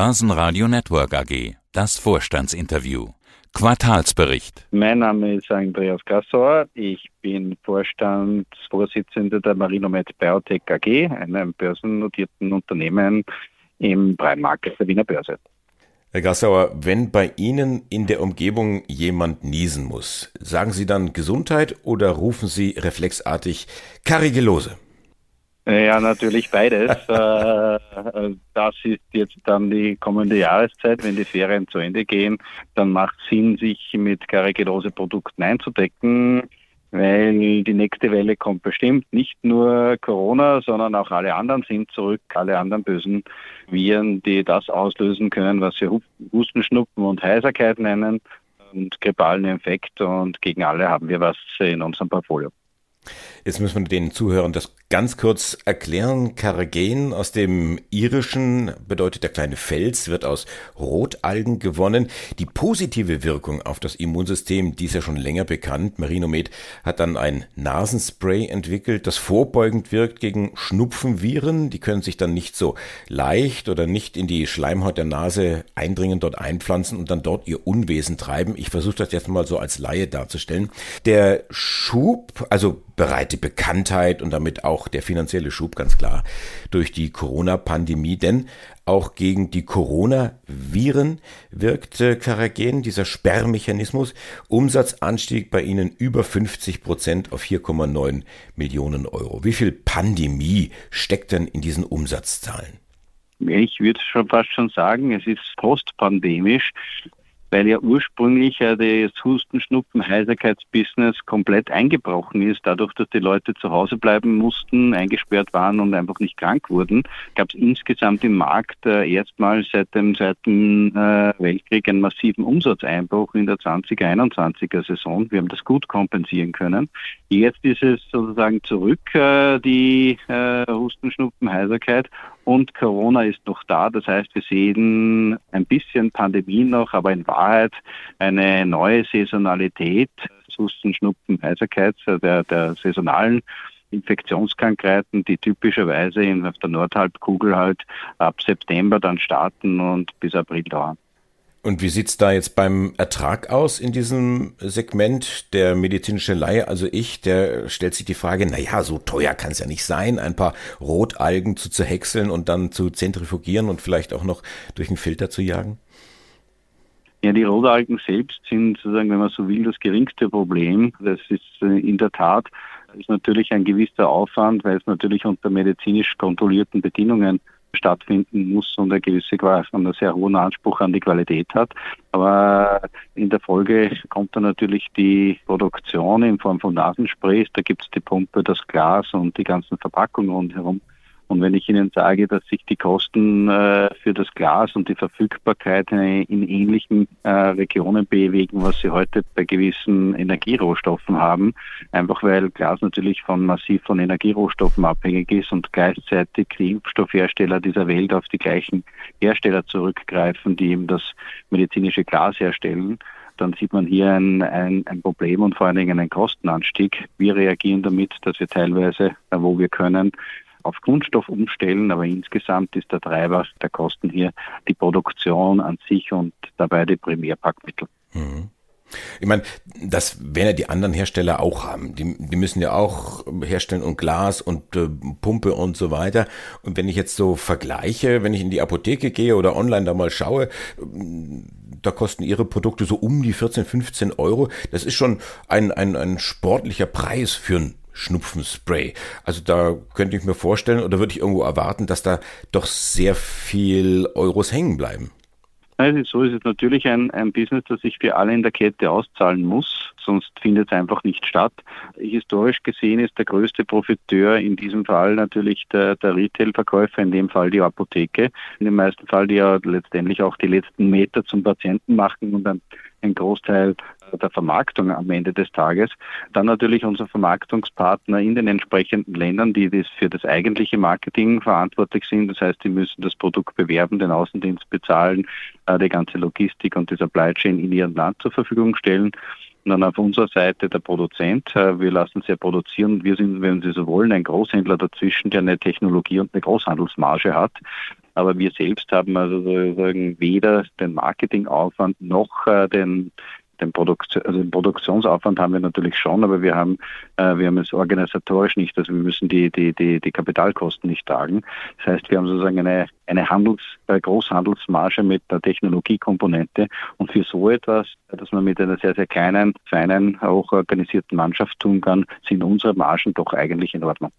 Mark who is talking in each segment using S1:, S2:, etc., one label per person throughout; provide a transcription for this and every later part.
S1: Börsenradio Network AG. Das Vorstandsinterview. Quartalsbericht.
S2: Mein Name ist Andreas Gassauer. Ich bin Vorstandsvorsitzender der Marinomed Biotech AG, einem börsennotierten Unternehmen im Prime der Wiener Börse.
S3: Herr Gassauer, wenn bei Ihnen in der Umgebung jemand niesen muss, sagen Sie dann Gesundheit oder rufen Sie reflexartig Karigelose?
S2: Ja, natürlich beides. Äh, das ist jetzt dann die kommende Jahreszeit. Wenn die Ferien zu Ende gehen, dann macht es Sinn, sich mit Karigelose-Produkten einzudecken, weil die nächste Welle kommt bestimmt. Nicht nur Corona, sondern auch alle anderen sind zurück, alle anderen bösen Viren, die das auslösen können, was wir Husten, Schnupfen und Heiserkeit nennen und grippalen Infekt. Und gegen alle haben wir was in unserem Portfolio.
S3: Jetzt müssen wir den Zuhörern das ganz kurz erklären. Carrageen aus dem Irischen bedeutet der kleine Fels, wird aus Rotalgen gewonnen. Die positive Wirkung auf das Immunsystem, die ist ja schon länger bekannt. Marinomed hat dann ein Nasenspray entwickelt, das vorbeugend wirkt gegen Schnupfenviren. Die können sich dann nicht so leicht oder nicht in die Schleimhaut der Nase eindringen, dort einpflanzen und dann dort ihr Unwesen treiben. Ich versuche das jetzt mal so als Laie darzustellen. Der Schub, also bereits die Bekanntheit und damit auch der finanzielle Schub ganz klar durch die Corona-Pandemie, denn auch gegen die Corona-Viren wirkt Karagen, dieser Sperrmechanismus. Umsatzanstieg bei Ihnen über 50 Prozent auf 4,9 Millionen Euro. Wie viel Pandemie steckt denn in diesen Umsatzzahlen?
S2: Ich würde schon fast schon sagen, es ist postpandemisch weil ja ursprünglich ja das Husten, Schnupfen, Heiserkeitsbusiness komplett eingebrochen ist. Dadurch, dass die Leute zu Hause bleiben mussten, eingesperrt waren und einfach nicht krank wurden, gab es insgesamt im Markt äh, erstmals seit dem Zweiten äh, Weltkrieg einen massiven Umsatzeinbruch in der 2021er Saison. Wir haben das gut kompensieren können. Jetzt ist es sozusagen zurück, äh, die äh, Husten, Schnupfen, Heiserkeit und Corona ist noch da. Das heißt, wir sehen ein bisschen Pandemie noch, aber in Wahrheit eine neue Saisonalität, Husten, Schnupfen, Heiserkeit, der, der saisonalen Infektionskrankheiten, die typischerweise in, auf der Nordhalbkugel halt ab September dann starten und bis April dauern.
S3: Und wie sieht's da jetzt beim Ertrag aus in diesem Segment? Der medizinische Laie, also ich, der stellt sich die Frage, na ja, so teuer kann es ja nicht sein, ein paar Rotalgen zu zerhäckseln und dann zu zentrifugieren und vielleicht auch noch durch einen Filter zu jagen?
S2: Ja, die Rotalgen selbst sind sozusagen, wenn man so will, das geringste Problem. Das ist äh, in der Tat ist natürlich ein gewisser Aufwand, weil es natürlich unter medizinisch kontrollierten Bedingungen stattfinden muss und eine gewisse einen sehr hohen Anspruch an die Qualität hat. Aber in der Folge kommt dann natürlich die Produktion in Form von Nasensprays, da gibt es die Pumpe, das Glas und die ganzen Verpackungen rundherum. Und wenn ich Ihnen sage, dass sich die Kosten äh, für das Glas und die Verfügbarkeit äh, in ähnlichen äh, Regionen bewegen, was sie heute bei gewissen Energierohstoffen haben, einfach weil Glas natürlich von massiv von Energierohstoffen abhängig ist und gleichzeitig die Impfstoffhersteller dieser Welt auf die gleichen Hersteller zurückgreifen, die eben das medizinische Glas herstellen, dann sieht man hier ein, ein, ein, Problem und vor allen Dingen einen Kostenanstieg. Wir reagieren damit, dass wir teilweise, wo wir können, auf Kunststoff umstellen, aber insgesamt ist der Treiber der Kosten hier die Produktion an sich und dabei die Primärpackmittel. Mhm.
S3: Ich meine, das werden ja die anderen Hersteller auch haben. Die, die müssen ja auch herstellen und Glas und äh, Pumpe und so weiter. Und wenn ich jetzt so vergleiche, wenn ich in die Apotheke gehe oder online da mal schaue, da kosten ihre Produkte so um die 14, 15 Euro. Das ist schon ein, ein, ein sportlicher Preis für ein Schnupfenspray. Also da könnte ich mir vorstellen oder würde ich irgendwo erwarten, dass da doch sehr viel Euros hängen bleiben.
S2: Also so ist es natürlich ein, ein Business, das sich für alle in der Kette auszahlen muss, sonst findet es einfach nicht statt. Historisch gesehen ist der größte Profiteur in diesem Fall natürlich der, der Retail-Verkäufer, in dem Fall die Apotheke. In dem meisten Fall, die ja letztendlich auch die letzten Meter zum Patienten machen und dann ein Großteil der Vermarktung am Ende des Tages. Dann natürlich unser Vermarktungspartner in den entsprechenden Ländern, die das für das eigentliche Marketing verantwortlich sind. Das heißt, die müssen das Produkt bewerben, den Außendienst bezahlen, äh, die ganze Logistik und die Supply Chain in ihrem Land zur Verfügung stellen. Und dann auf unserer Seite der Produzent. Äh, wir lassen sie ja produzieren. Wir sind, wenn Sie so wollen, ein Großhändler dazwischen, der eine Technologie und eine Großhandelsmarge hat. Aber wir selbst haben also sozusagen weder den Marketingaufwand noch äh, den den, Produkt, also den Produktionsaufwand haben wir natürlich schon, aber wir haben, äh, wir haben es organisatorisch nicht. Also wir müssen die, die, die, die Kapitalkosten nicht tragen. Das heißt, wir haben sozusagen eine, eine Handels, äh, Großhandelsmarge mit der Technologiekomponente und für so etwas, dass man mit einer sehr, sehr kleinen, feinen, auch organisierten Mannschaft tun kann, sind unsere Margen doch eigentlich in Ordnung.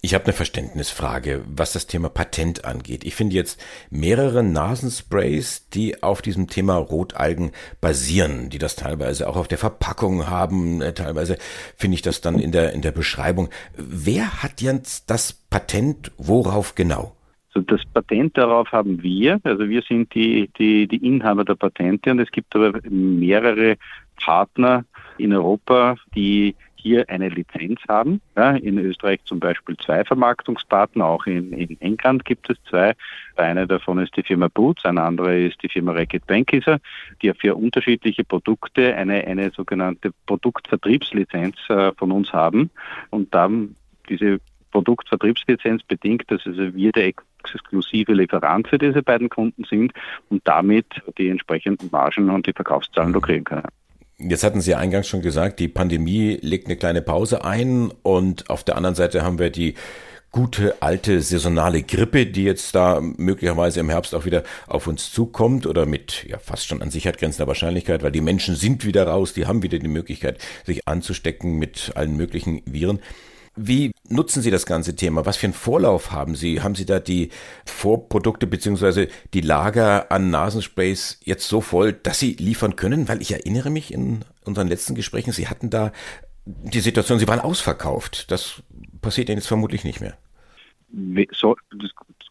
S3: Ich habe eine Verständnisfrage, was das Thema Patent angeht. Ich finde jetzt mehrere Nasensprays, die auf diesem Thema Rotalgen basieren, die das teilweise auch auf der Verpackung haben. Äh, teilweise finde ich das dann in der, in der Beschreibung. Wer hat jetzt das Patent worauf genau?
S2: Also das Patent darauf haben wir. Also wir sind die, die, die Inhaber der Patente und es gibt aber mehrere Partner in Europa, die hier eine Lizenz haben. Ja, in Österreich zum Beispiel zwei Vermarktungspartner, auch in, in England gibt es zwei. Eine davon ist die Firma Boots, eine andere ist die Firma Racket Bankiser, die für unterschiedliche Produkte eine, eine sogenannte Produktvertriebslizenz äh, von uns haben. Und dann diese Produktvertriebslizenz bedingt, dass also wir der exklusive Lieferant für diese beiden Kunden sind und damit die entsprechenden Margen und die Verkaufszahlen lukrieren können.
S3: Jetzt hatten Sie eingangs schon gesagt, die Pandemie legt eine kleine Pause ein und auf der anderen Seite haben wir die gute alte saisonale Grippe, die jetzt da möglicherweise im Herbst auch wieder auf uns zukommt oder mit ja fast schon an Sicherheit grenzender Wahrscheinlichkeit, weil die Menschen sind wieder raus, die haben wieder die Möglichkeit, sich anzustecken mit allen möglichen Viren. Wie nutzen Sie das ganze Thema? Was für einen Vorlauf haben Sie? Haben Sie da die Vorprodukte beziehungsweise die Lager an Nasensprays jetzt so voll, dass Sie liefern können? Weil ich erinnere mich in unseren letzten Gesprächen, Sie hatten da die Situation, Sie waren ausverkauft. Das passiert Ihnen jetzt vermutlich nicht mehr.
S2: So,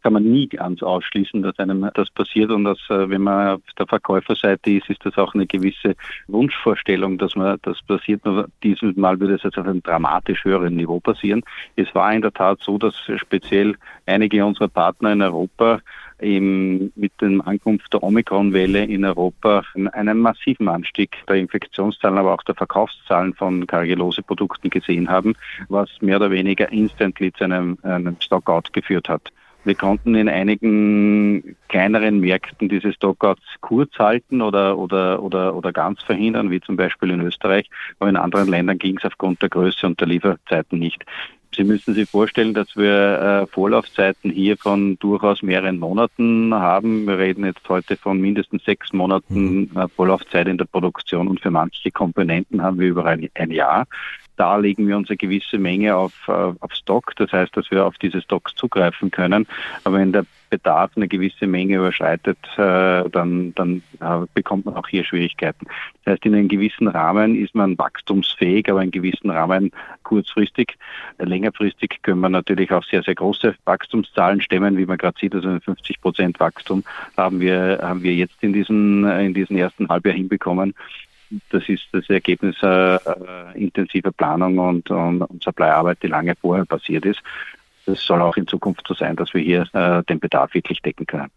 S2: kann man nie ganz ausschließen, dass einem das passiert und dass, äh, wenn man auf der Verkäuferseite ist, ist das auch eine gewisse Wunschvorstellung, dass man das passiert. Nur dieses Mal würde es jetzt auf einem dramatisch höheren Niveau passieren. Es war in der Tat so, dass speziell einige unserer Partner in Europa eben mit dem Ankunft der Omikron-Welle in Europa einen massiven Anstieg der Infektionszahlen, aber auch der Verkaufszahlen von Kargellose-Produkten gesehen haben, was mehr oder weniger instantly zu einem, einem Stockout geführt hat. Wir konnten in einigen kleineren Märkten diese Stockouts kurz halten oder, oder, oder, oder ganz verhindern, wie zum Beispiel in Österreich, aber in anderen Ländern ging es aufgrund der Größe und der Lieferzeiten nicht. Sie müssen sich vorstellen, dass wir äh, Vorlaufzeiten hier von durchaus mehreren Monaten haben. Wir reden jetzt heute von mindestens sechs Monaten mhm. äh, Vorlaufzeit in der Produktion und für manche Komponenten haben wir über ein, ein Jahr da legen wir uns eine gewisse Menge auf, äh, auf Stock. Das heißt, dass wir auf diese Stocks zugreifen können. Aber wenn der Bedarf eine gewisse Menge überschreitet, äh, dann, dann äh, bekommt man auch hier Schwierigkeiten. Das heißt, in einem gewissen Rahmen ist man wachstumsfähig, aber in einem gewissen Rahmen kurzfristig. Längerfristig können wir natürlich auch sehr, sehr große Wachstumszahlen stemmen, wie man gerade sieht, also 50 Prozent Wachstum haben wir, haben wir jetzt in diesen, in diesen ersten Halbjahr hinbekommen. Das ist das Ergebnis äh, äh, intensiver Planung und, und, und Supplyarbeit, die lange vorher passiert ist. Es soll auch in Zukunft so sein, dass wir hier äh, den Bedarf wirklich decken können.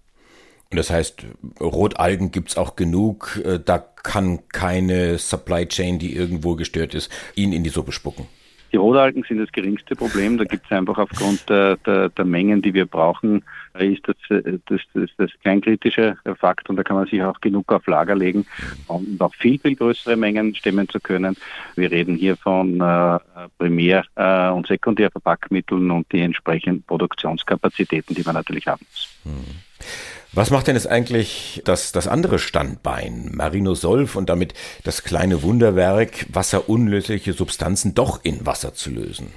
S3: Und das heißt, Rotalgen gibt's auch genug, äh, da kann keine Supply Chain, die irgendwo gestört ist, Ihnen in die Suppe spucken.
S2: Die Rotalgen sind das geringste Problem. Da gibt es einfach aufgrund der, der, der, Mengen, die wir brauchen, ist das, das, das, das kein kritischer Fakt und da kann man sich auch genug auf Lager legen, um auch viel, viel größere Mengen stemmen zu können. Wir reden hier von äh, Primär- äh, und Sekundärverpackmitteln und die entsprechenden Produktionskapazitäten, die man natürlich haben muss.
S3: Hm. Was macht denn jetzt eigentlich das, das andere Standbein, Marinosolf und damit das kleine Wunderwerk, wasserunlösliche Substanzen doch in Wasser zu lösen?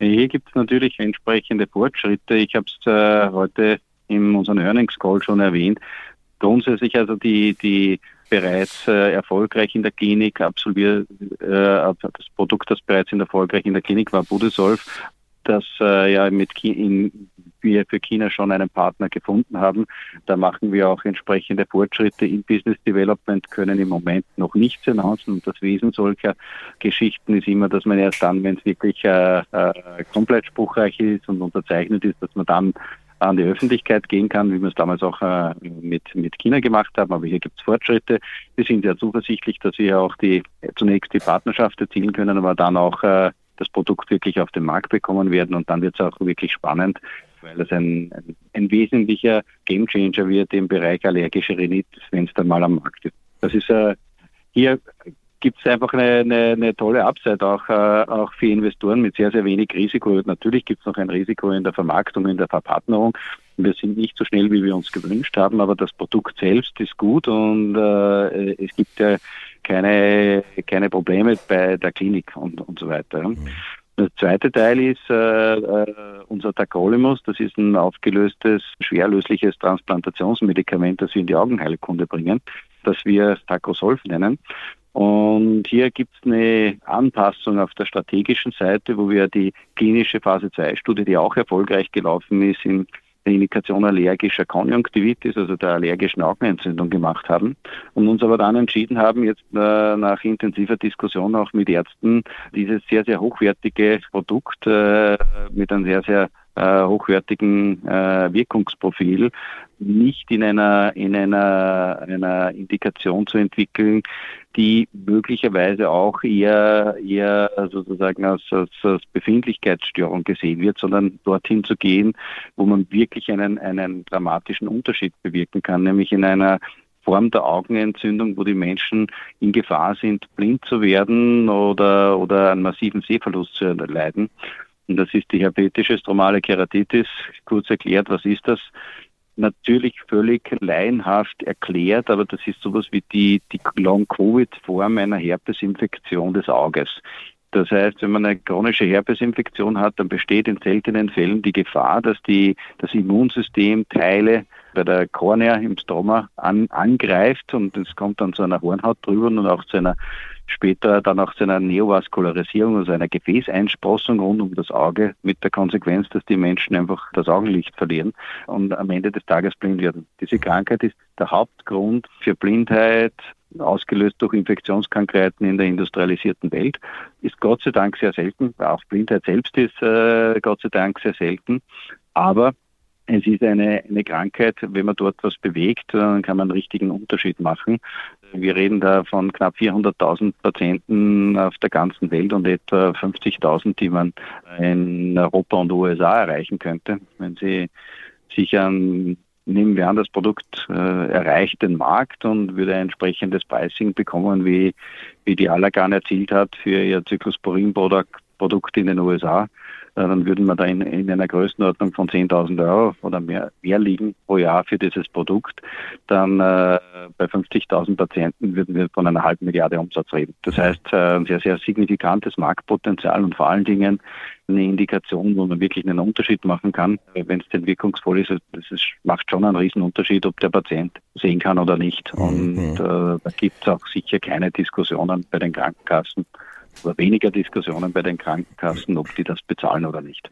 S2: Hier gibt es natürlich entsprechende Fortschritte. Ich habe es äh, heute in unserem Earnings Call schon erwähnt. Grundsätzlich also die, die bereits äh, erfolgreich in der Klinik absolviert, äh, das Produkt, das bereits in erfolgreich in der Klinik war, Budesolf, das äh, ja mit in, wir für China schon einen Partner gefunden haben. Da machen wir auch entsprechende Fortschritte im Business Development, können im Moment noch nichts announcen. Und das Wesen solcher Geschichten ist immer, dass man erst dann, wenn es wirklich äh, äh, komplett spruchreich ist und unterzeichnet ist, dass man dann an die Öffentlichkeit gehen kann, wie wir es damals auch äh, mit, mit China gemacht haben. Aber hier gibt es Fortschritte. Wir sind sehr zuversichtlich, dass wir auch die zunächst die Partnerschaft erzielen können, aber dann auch äh, das Produkt wirklich auf den Markt bekommen werden. Und dann wird es auch wirklich spannend, weil es ein, ein, ein wesentlicher Gamechanger wird im Bereich allergische Rhinitis, wenn es dann mal am Markt ist. Das ist äh, hier gibt es einfach eine, eine, eine, tolle Upside auch, äh, auch für Investoren mit sehr, sehr wenig Risiko. Natürlich gibt es noch ein Risiko in der Vermarktung, in der Verpartnerung. Wir sind nicht so schnell, wie wir uns gewünscht haben, aber das Produkt selbst ist gut und äh, es gibt ja keine, keine Probleme bei der Klinik und, und so weiter. Mhm. Der zweite Teil ist äh, äh, unser Tacrolimus. Das ist ein aufgelöstes, schwerlösliches Transplantationsmedikament, das wir in die Augenheilkunde bringen, das wir Tacrosolv nennen. Und hier gibt es eine Anpassung auf der strategischen Seite, wo wir die klinische Phase 2 Studie, die auch erfolgreich gelaufen ist, in der Indikation allergischer Konjunktivitis, also der allergischen Augenentzündung gemacht haben und uns aber dann entschieden haben, jetzt äh, nach intensiver Diskussion auch mit Ärzten, dieses sehr, sehr hochwertige Produkt äh, mit einem sehr, sehr äh, hochwertigen äh, Wirkungsprofil nicht in einer, in einer, einer Indikation zu entwickeln, die möglicherweise auch eher, eher sozusagen als, als, als Befindlichkeitsstörung gesehen wird, sondern dorthin zu gehen, wo man wirklich einen, einen dramatischen Unterschied bewirken kann, nämlich in einer Form der Augenentzündung, wo die Menschen in Gefahr sind, blind zu werden oder, oder einen massiven Sehverlust zu erleiden. Und das ist die herpetische stromale Keratitis. Kurz erklärt, was ist das? Natürlich völlig laienhaft erklärt, aber das ist sowas wie die, die Long-Covid-Form einer Herpesinfektion des Auges. Das heißt, wenn man eine chronische Herpesinfektion hat, dann besteht in seltenen Fällen die Gefahr, dass die, das Immunsystem Teile bei der Kornea im Stroma an, angreift und es kommt dann zu einer Hornhaut drüber und auch zu einer später dann auch zu einer Neovaskularisierung, also einer Gefäßeinsprossung rund um das Auge, mit der Konsequenz, dass die Menschen einfach das Augenlicht verlieren und am Ende des Tages blind werden. Diese Krankheit ist der Hauptgrund für Blindheit, ausgelöst durch Infektionskrankheiten in der industrialisierten Welt, ist Gott sei Dank sehr selten. Auch Blindheit selbst ist äh, Gott sei Dank sehr selten. Aber es ist eine, eine Krankheit, wenn man dort was bewegt, dann kann man einen richtigen Unterschied machen. Wir reden da von knapp 400.000 Patienten auf der ganzen Welt und etwa 50.000, die man in Europa und USA erreichen könnte. Wenn Sie sich an, nehmen wir an, das Produkt äh, erreicht den Markt und würde ein entsprechendes Pricing bekommen, wie, wie die Allergan erzielt hat für ihr Cyclosporin-Produkt in den USA, dann würden wir da in, in einer Größenordnung von 10.000 Euro oder mehr, mehr liegen pro Jahr für dieses Produkt. Dann äh, bei 50.000 Patienten würden wir von einer halben Milliarde Umsatz reden. Das heißt, äh, ein sehr, sehr signifikantes Marktpotenzial und vor allen Dingen eine Indikation, wo man wirklich einen Unterschied machen kann, wenn es denn wirkungsvoll ist. Das ist, macht schon einen Riesenunterschied, ob der Patient sehen kann oder nicht. Mhm. Und äh, da gibt es auch sicher keine Diskussionen bei den Krankenkassen oder weniger Diskussionen bei den Krankenkassen, ob die das bezahlen oder nicht.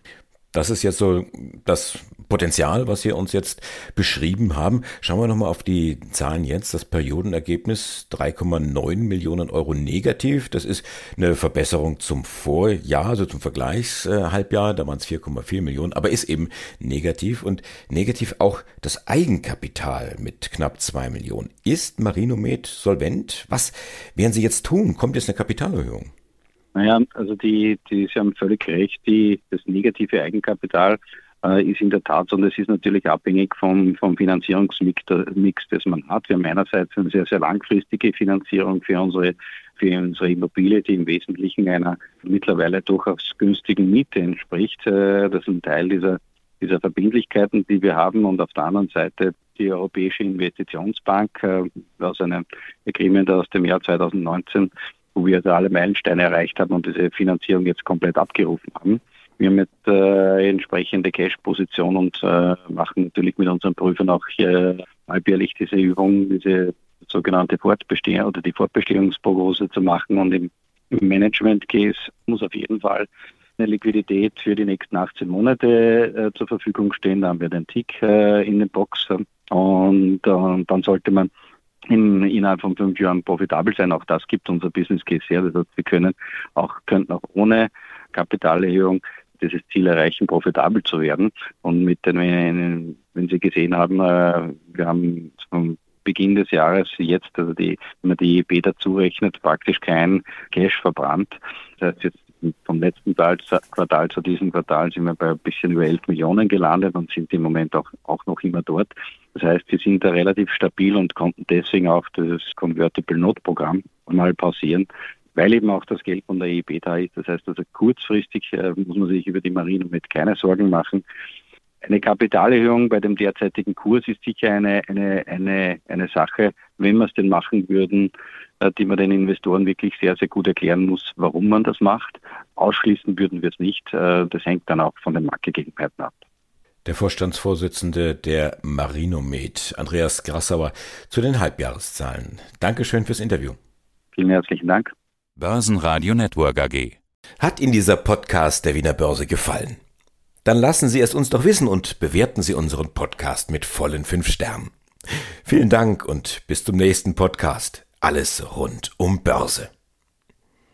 S3: Das ist jetzt so das Potenzial, was Sie uns jetzt beschrieben haben. Schauen wir nochmal auf die Zahlen jetzt. Das Periodenergebnis 3,9 Millionen Euro negativ. Das ist eine Verbesserung zum Vorjahr, also zum Vergleichshalbjahr. Da waren es 4,4 Millionen, aber ist eben negativ und negativ auch das Eigenkapital mit knapp 2 Millionen. Ist Marinomed solvent? Was werden Sie jetzt tun? Kommt jetzt eine Kapitalerhöhung?
S2: Naja, also die, die, Sie haben völlig recht, die, das negative Eigenkapital äh, ist in der Tat und es ist natürlich abhängig vom, vom Finanzierungsmix, Mix, das man hat. Wir haben einerseits eine sehr, sehr langfristige Finanzierung für unsere für unsere Immobilie, die im Wesentlichen einer mittlerweile durchaus günstigen Miete entspricht. Äh, das ist ein Teil dieser, dieser Verbindlichkeiten, die wir haben. Und auf der anderen Seite die Europäische Investitionsbank äh, aus einem Agreement aus dem Jahr 2019 wo wir also alle Meilensteine erreicht haben und diese Finanzierung jetzt komplett abgerufen haben. Wir haben jetzt äh, entsprechende Cash-Position und äh, machen natürlich mit unseren Prüfern auch halbjährlich diese Übung, diese sogenannte Fortbestehung oder die Fortbestehungsprognose zu machen. Und im, im Management-Case muss auf jeden Fall eine Liquidität für die nächsten 18 Monate äh, zur Verfügung stehen. Da haben wir den Tick äh, in den Box und äh, dann sollte man in, innerhalb von fünf Jahren profitabel sein. Auch das gibt unser Business Case her. Das heißt, wir können auch, könnten auch ohne Kapitalerhöhung dieses Ziel erreichen, profitabel zu werden. Und mit den, wenn, Sie gesehen haben, äh, wir haben vom Beginn des Jahres jetzt, also die, wenn man die EEP dazu rechnet, praktisch kein Cash verbrannt. Das heißt, jetzt vom letzten Quartal zu diesem Quartal sind wir bei ein bisschen über 11 Millionen gelandet und sind im Moment auch, auch noch immer dort. Das heißt, wir sind da relativ stabil und konnten deswegen auch das Convertible Note Programm mal pausieren, weil eben auch das Geld von der EIB da ist. Das heißt also kurzfristig äh, muss man sich über die Marine mit keine Sorgen machen. Eine Kapitalerhöhung bei dem derzeitigen Kurs ist sicher eine, eine, eine, eine Sache, wenn wir es denn machen würden, äh, die man den Investoren wirklich sehr, sehr gut erklären muss, warum man das macht. Ausschließen würden wir es nicht. Äh, das hängt dann auch von den Marktgegebenheiten ab.
S3: Der Vorstandsvorsitzende der Marinomed, Andreas Grassauer, zu den Halbjahreszahlen. Dankeschön fürs Interview.
S2: Vielen herzlichen Dank.
S1: Börsenradio Network AG.
S3: Hat Ihnen dieser Podcast der Wiener Börse gefallen? Dann lassen Sie es uns doch wissen und bewerten Sie unseren Podcast mit vollen fünf Sternen. Vielen Dank und bis zum nächsten Podcast. Alles rund um Börse.